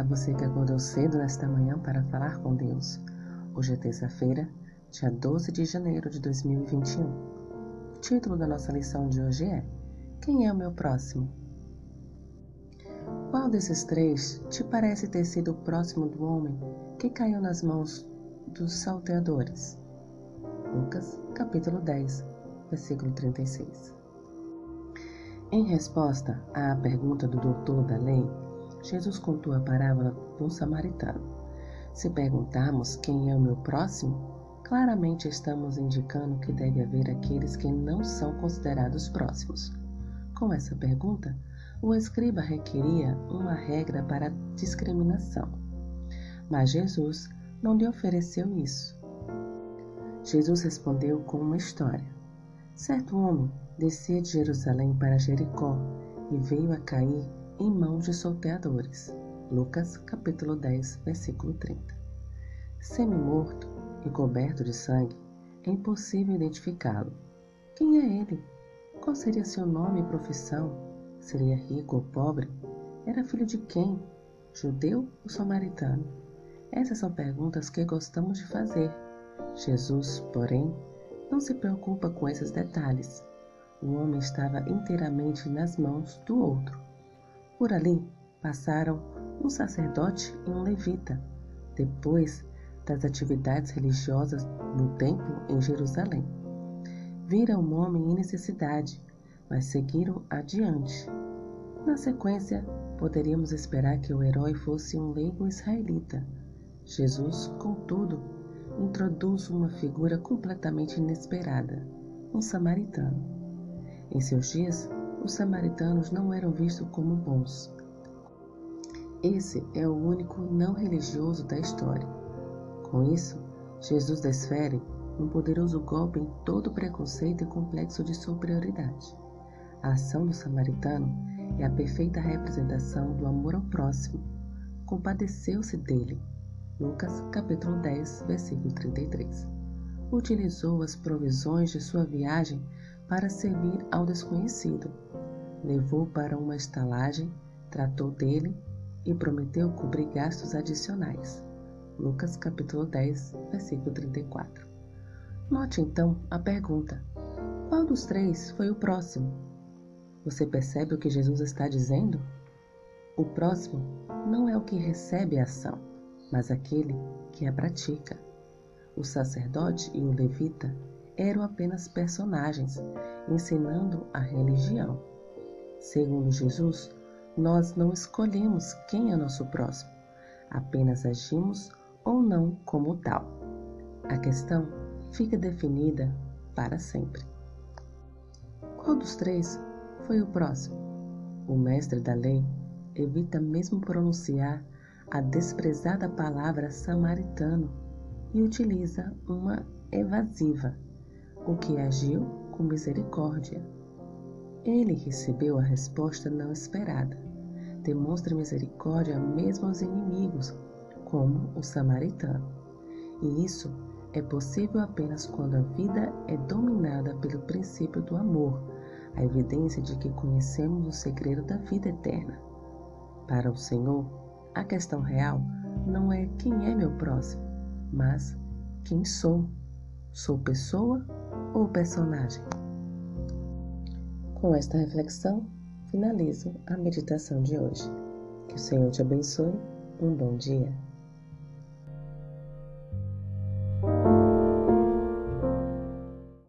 para você que acordou cedo nesta manhã para falar com Deus. Hoje é terça-feira, dia 12 de janeiro de 2021. O título da nossa lição de hoje é Quem é o meu próximo? Qual desses três te parece ter sido o próximo do homem que caiu nas mãos dos salteadores? Lucas, capítulo 10, versículo 36. Em resposta à pergunta do doutor da lei, Jesus contou a parábola do samaritano. Se perguntarmos quem é o meu próximo, claramente estamos indicando que deve haver aqueles que não são considerados próximos. Com essa pergunta, o escriba requeria uma regra para discriminação. Mas Jesus não lhe ofereceu isso. Jesus respondeu com uma história. Certo homem descia de Jerusalém para Jericó e veio a cair em mãos de solteadores. Lucas capítulo 10, versículo 30. Semi-morto e coberto de sangue, é impossível identificá-lo. Quem é ele? Qual seria seu nome e profissão? Seria rico ou pobre? Era filho de quem? Judeu ou samaritano? Essas são perguntas que gostamos de fazer. Jesus, porém, não se preocupa com esses detalhes. O homem estava inteiramente nas mãos do outro. Por ali passaram um sacerdote e um levita. Depois das atividades religiosas no templo em Jerusalém. Viram o homem em necessidade, mas seguiram adiante. Na sequência, poderíamos esperar que o herói fosse um leigo israelita. Jesus, contudo, introduz uma figura completamente inesperada, um samaritano. Em seus dias, os samaritanos não eram vistos como bons. Esse é o único não religioso da história. Com isso, Jesus desfere um poderoso golpe em todo preconceito e complexo de superioridade. A ação do samaritano é a perfeita representação do amor ao próximo. Compadeceu-se dele. Lucas capítulo 10, versículo 33. Utilizou as provisões de sua viagem para servir ao desconhecido. Levou para uma estalagem, tratou dele e prometeu cobrir gastos adicionais. Lucas capítulo 10, versículo 34. Note então a pergunta: qual dos três foi o próximo? Você percebe o que Jesus está dizendo? O próximo não é o que recebe a ação, mas aquele que a pratica. O sacerdote e o levita eram apenas personagens, ensinando a religião. Segundo Jesus, nós não escolhemos quem é nosso próximo, apenas agimos ou não como tal. A questão fica definida para sempre. Qual dos três foi o próximo? O mestre da lei evita mesmo pronunciar a desprezada palavra samaritano e utiliza uma evasiva o que agiu com misericórdia. Ele recebeu a resposta não esperada. Demonstra misericórdia mesmo aos inimigos, como o samaritano. E isso é possível apenas quando a vida é dominada pelo princípio do amor, a evidência de que conhecemos o segredo da vida eterna. Para o Senhor, a questão real não é quem é meu próximo, mas quem sou. Sou pessoa ou personagem? Com esta reflexão, finalizo a meditação de hoje. Que o Senhor te abençoe. Um bom dia.